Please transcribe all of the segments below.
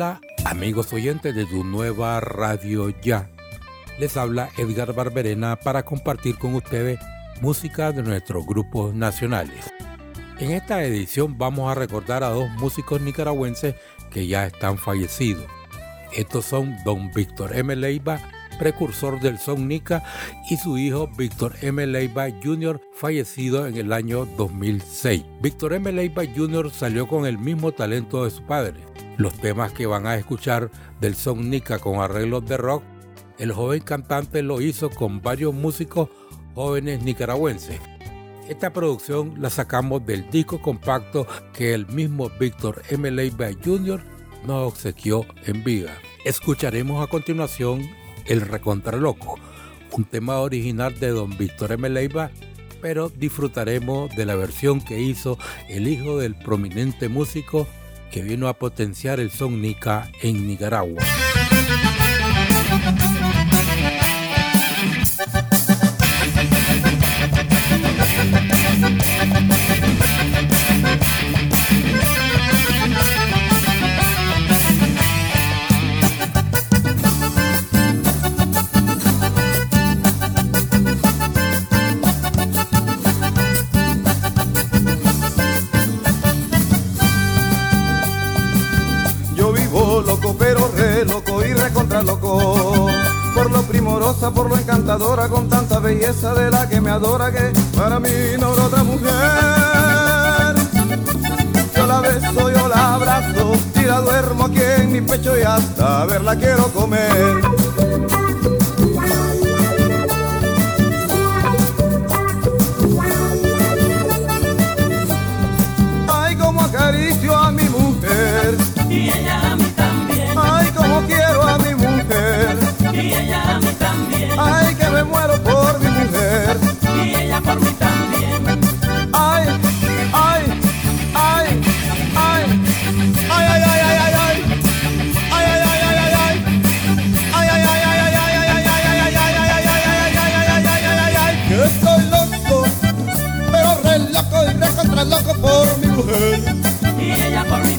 Hola amigos oyentes de tu nueva radio ya. Les habla Edgar Barberena para compartir con ustedes música de nuestros grupos nacionales. En esta edición vamos a recordar a dos músicos nicaragüenses que ya están fallecidos. Estos son don Víctor M. Leiva, precursor del son Nica, y su hijo Víctor M. Leiva Jr., fallecido en el año 2006. Víctor M. Leiva Jr. salió con el mismo talento de su padre los temas que van a escuchar del son Nica con arreglos de rock, el joven cantante lo hizo con varios músicos jóvenes nicaragüenses. Esta producción la sacamos del disco compacto que el mismo Víctor M. Leiva Jr. nos obsequió en vida. Escucharemos a continuación El Recontraloco, un tema original de don Víctor M. Leiva, pero disfrutaremos de la versión que hizo el hijo del prominente músico que vino a potenciar el son Nica en Nicaragua. Loco por lo primorosa, por lo encantadora, con tanta belleza de la que me adora, que para mí no habrá otra mujer. Yo la beso, yo la abrazo, y la duermo aquí en mi pecho y hasta verla quiero comer. Contra loco por mi mujer. Y ella por mí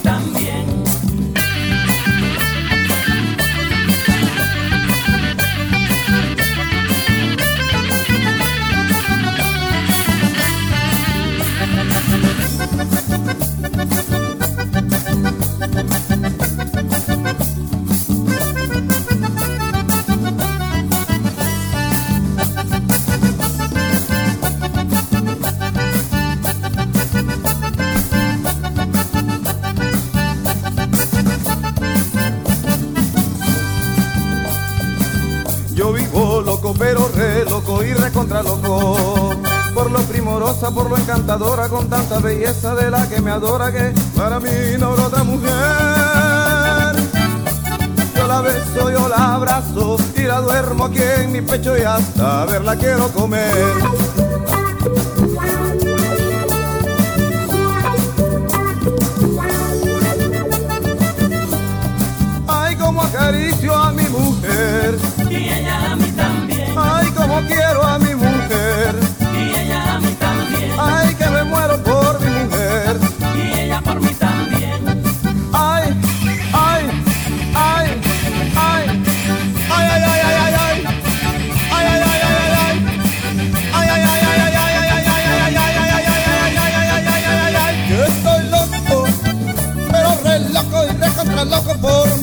por lo encantadora, con tanta belleza de la que me adora, que para mí no habrá otra mujer. Yo la beso, yo la abrazo y la duermo aquí en mi pecho y hasta verla quiero comer. Ay, como acaricio a mi mujer. Y ella a mí también. Ay, como quiero a mi mujer. por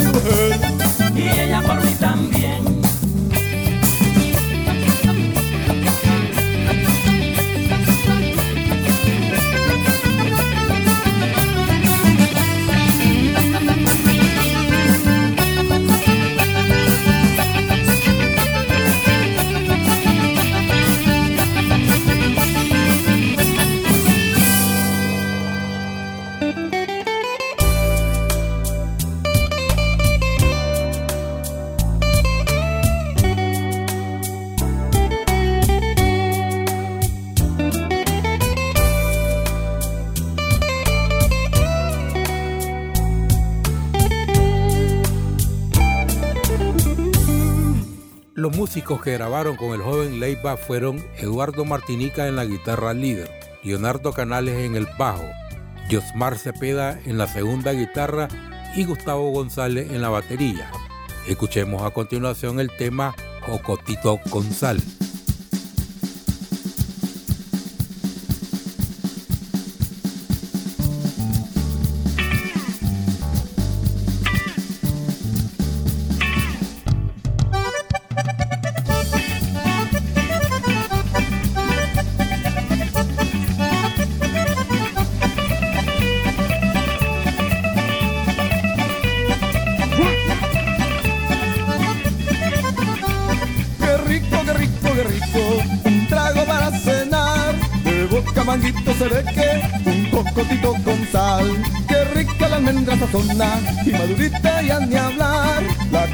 músicos que grabaron con el joven Leiva fueron Eduardo Martinica en la guitarra líder, Leonardo Canales en el bajo, Josmar Cepeda en la segunda guitarra y Gustavo González en la batería. Escuchemos a continuación el tema Jocotito González.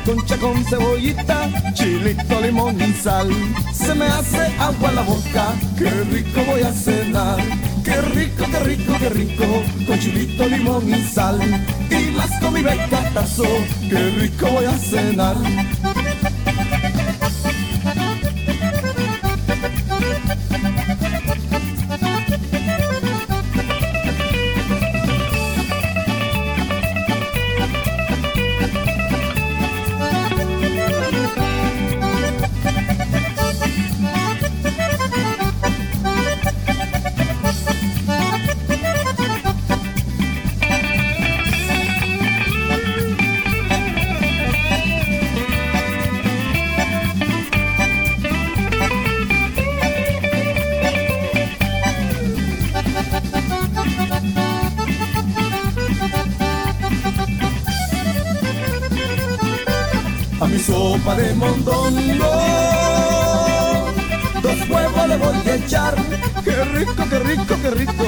Concha con cebollita, chilito, limón y sal. Se me hace agua la boca, qué rico voy a cenar. Qué rico, qué rico, qué rico, con chilito, limón y sal. Y más con mi becatazo, qué rico voy a cenar. Sopa de mondongo. Dos huevos le voy a echar, qué rico, qué rico, qué rico,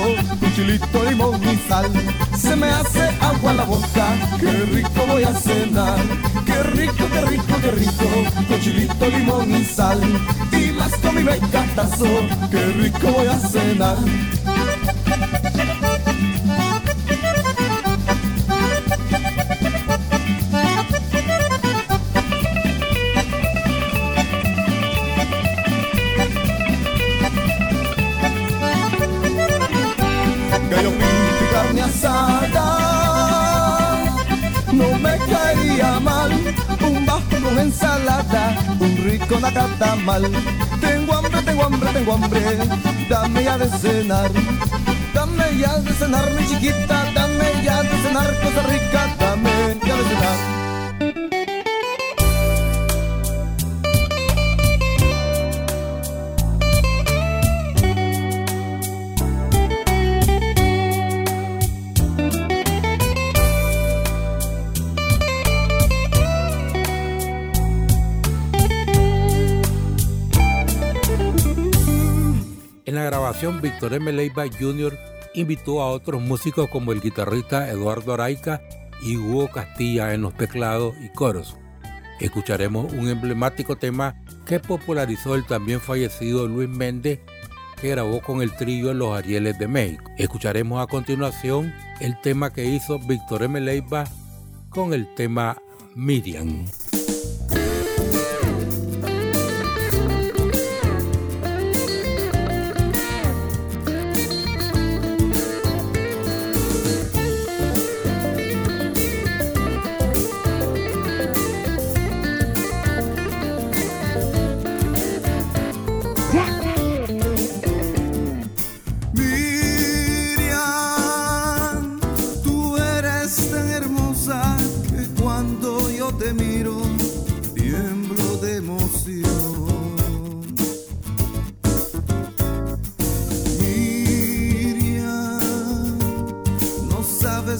chilito, limón y sal. Se me hace agua la boca, qué rico voy a cenar. Qué rico, qué rico, qué rico, con chilito, limón y sal. Y más con mi becatazo, qué rico voy a cenar. No me caería mal un bajo con ensalada, un rico nacatamal. Tengo hambre, tengo hambre, tengo hambre, dame ya de cenar. Dame ya de cenar, mi chiquita, dame ya de cenar, cosa rica, dame ya de cenar. Grabación, Víctor M. Leiva Jr. invitó a otros músicos como el guitarrista Eduardo Araica y Hugo Castilla en los teclados y coros. Escucharemos un emblemático tema que popularizó el también fallecido Luis Méndez, que grabó con el trío Los Arieles de México. Escucharemos a continuación el tema que hizo Víctor M. Leiva con el tema. Miriam,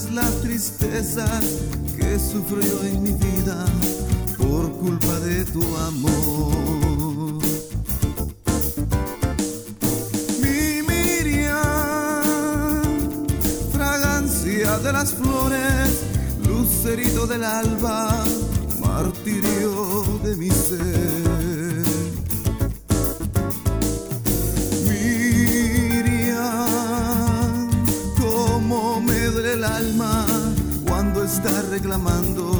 la tristeza que sufro yo en mi vida por culpa de tu amor. Mi Miriam, fragancia de las flores, lucerito del alba, martirio de mi ser. Está reclamando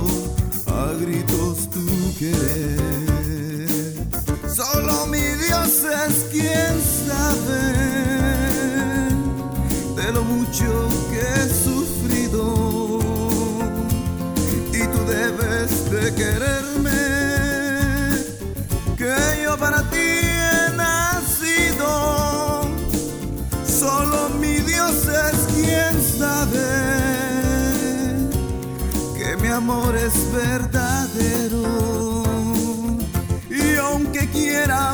a gritos tu querer. Solo mi Dios es quien sabe de lo mucho que he sufrido. Y tú debes de quererme, amor es verdadero. Y aunque quiera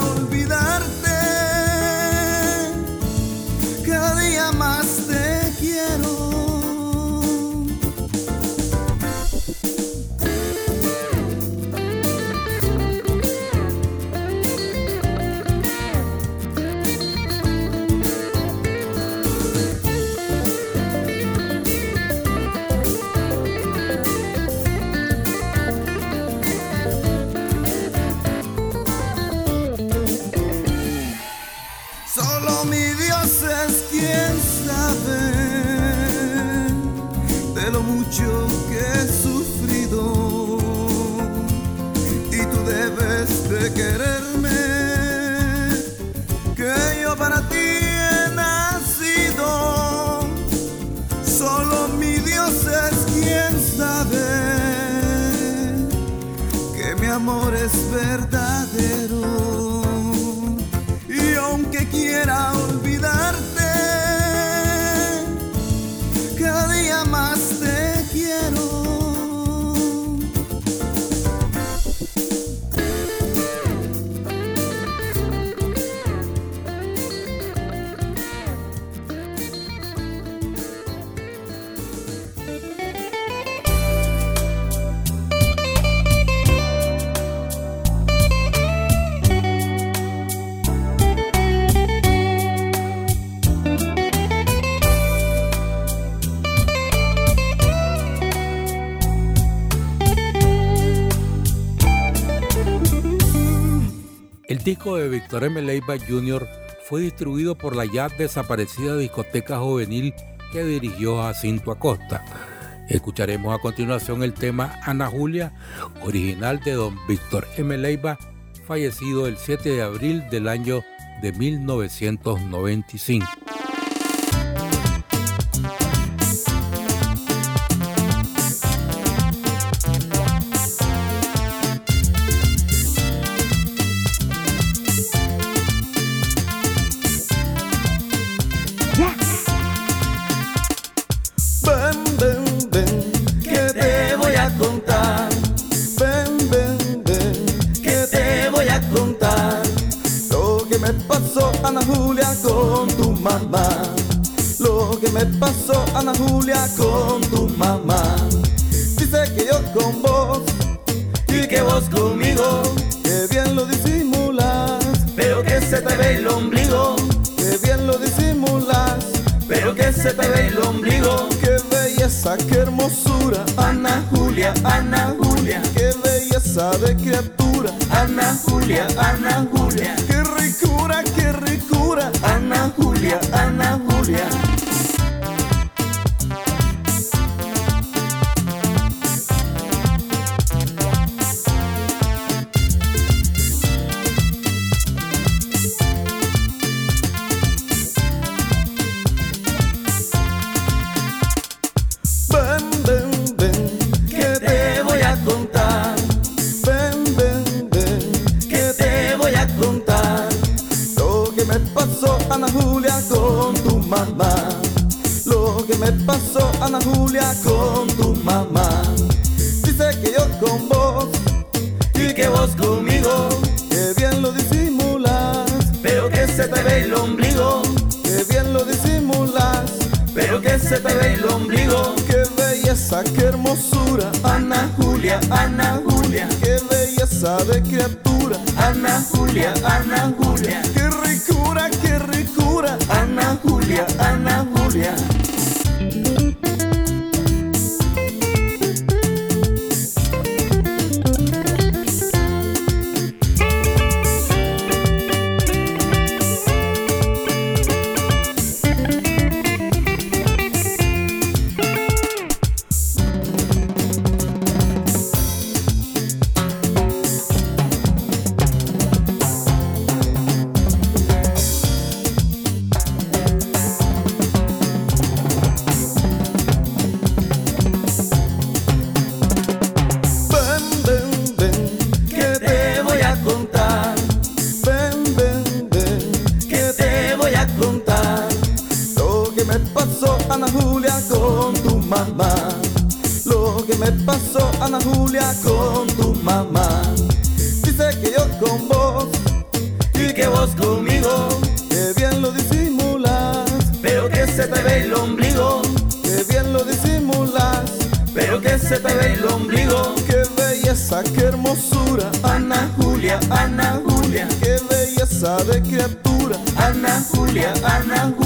mucho que he sufrido. Y tú debes de quererme, que yo para ti he nacido. Solo mi Dios es quien sabe que mi amor es verdadero. Disco de Víctor M. Leiva Jr. fue distribuido por la ya desaparecida discoteca juvenil que dirigió Jacinto Acosta. Escucharemos a continuación el tema Ana Julia, original de don Víctor M. Leiva, fallecido el 7 de abril del año de 1995. Ana Julia, con Ana Julia, Ana Julia. Qué ricura, qué ricura, Ana Julia, Ana Julia. Mamá. Lo que me pasó, Ana Julia, con tu mamá. Dice que yo con vos y que vos conmigo, que bien lo disimulas, pero que se te ve el ombligo, que bien lo disimulas, pero que se te ve el ombligo. Qué belleza, qué hermosura, Ana Julia, Ana Julia, qué belleza de criatura, Ana Julia, Ana Julia,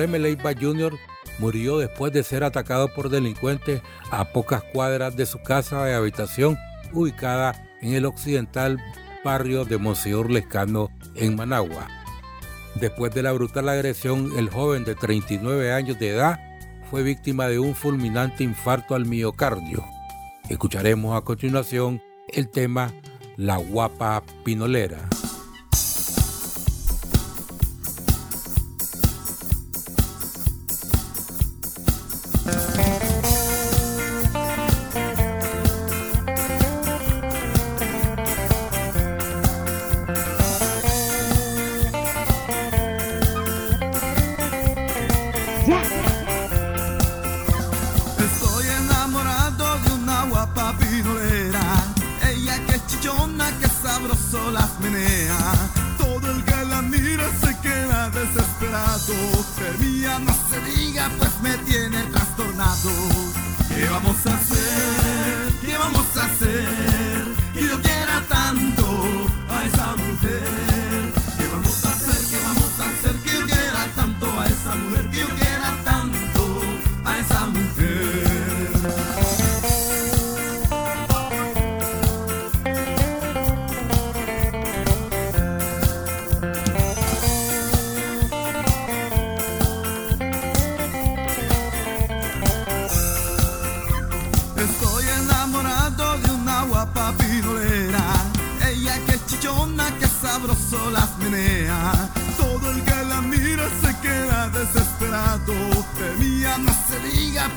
M. Leiva Jr. murió después de ser atacado por delincuentes a pocas cuadras de su casa de habitación ubicada en el occidental barrio de Monseñor Lescano en Managua. Después de la brutal agresión, el joven de 39 años de edad fue víctima de un fulminante infarto al miocardio. Escucharemos a continuación el tema La guapa pinolera.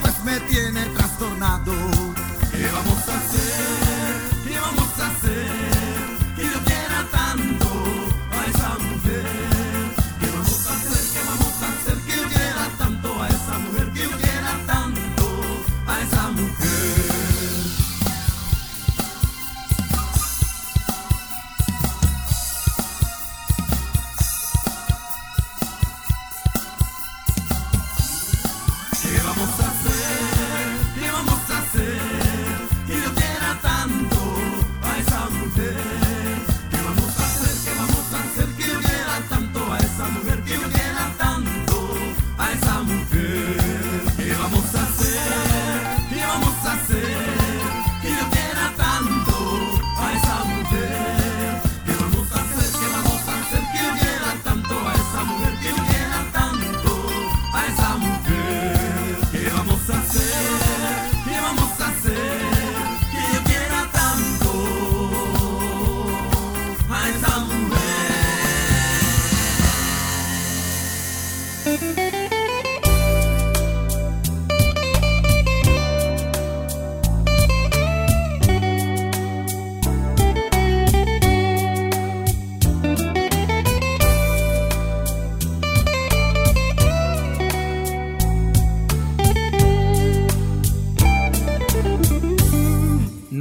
Pues me tiene trastornado. ¿Qué vamos a hacer?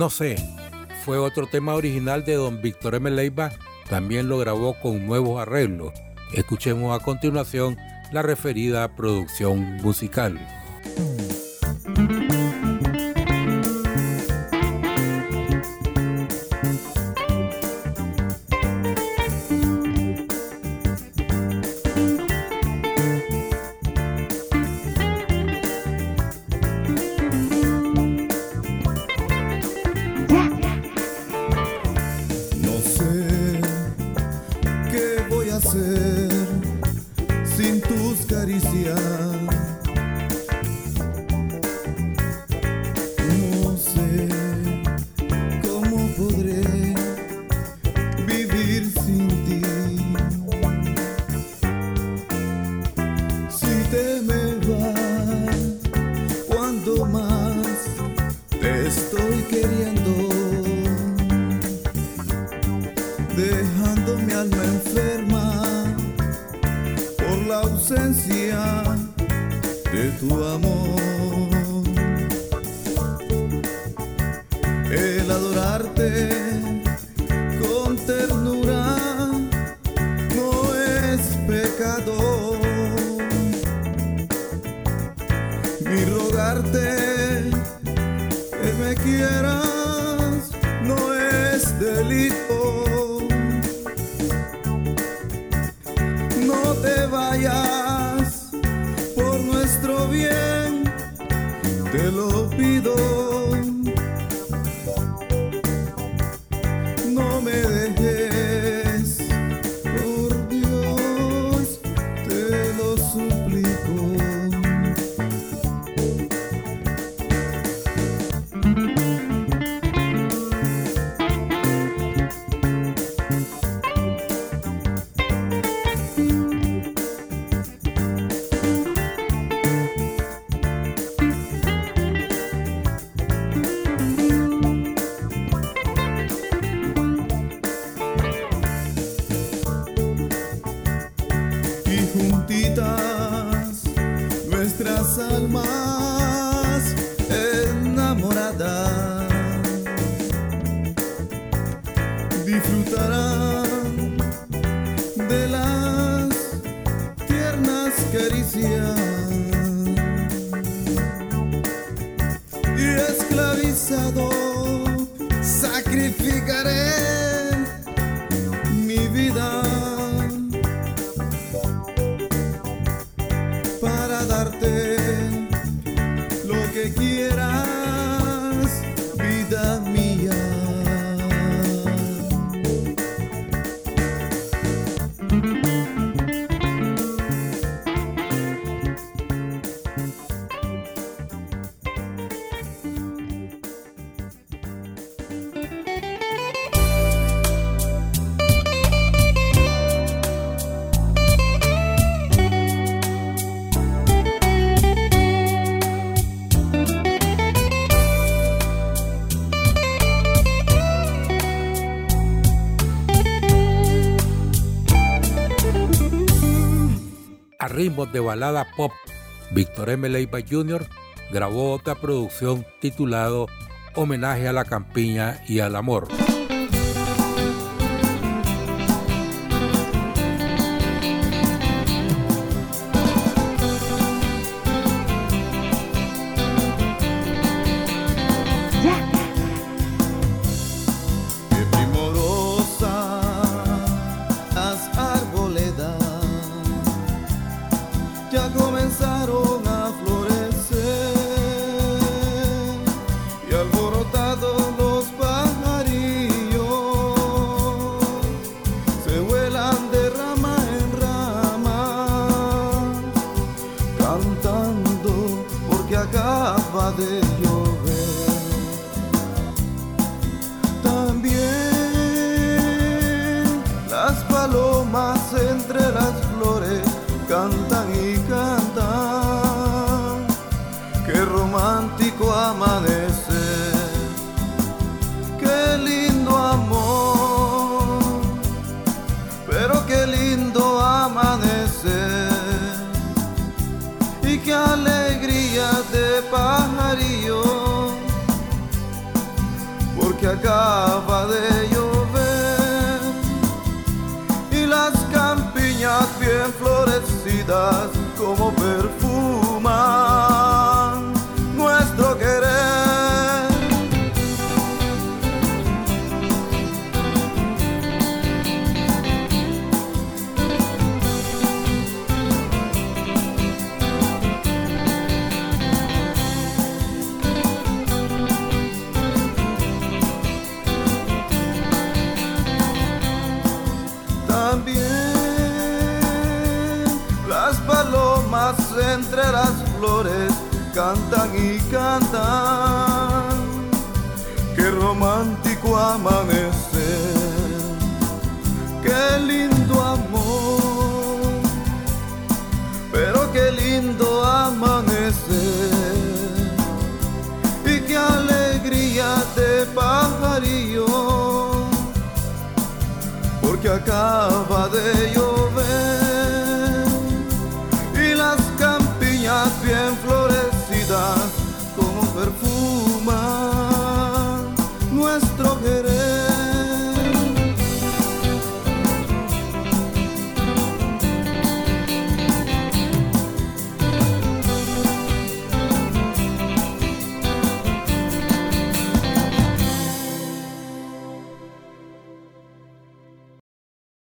No sé, fue otro tema original de don Víctor M. Leiva, también lo grabó con nuevos arreglos. Escuchemos a continuación la referida producción musical. sin tus caricias. Es alma. De balada pop, Víctor M. Leiva Jr. grabó otra producción titulado Homenaje a la campiña y al amor. Porque acaba de llover. Y las campiñas bien florecidas como perfuman cantan, qué romántico amanecer, qué lindo amor, pero qué lindo amanecer. Y qué alegría de pajarillo, porque acaba de llover. Y las campiñas bien flores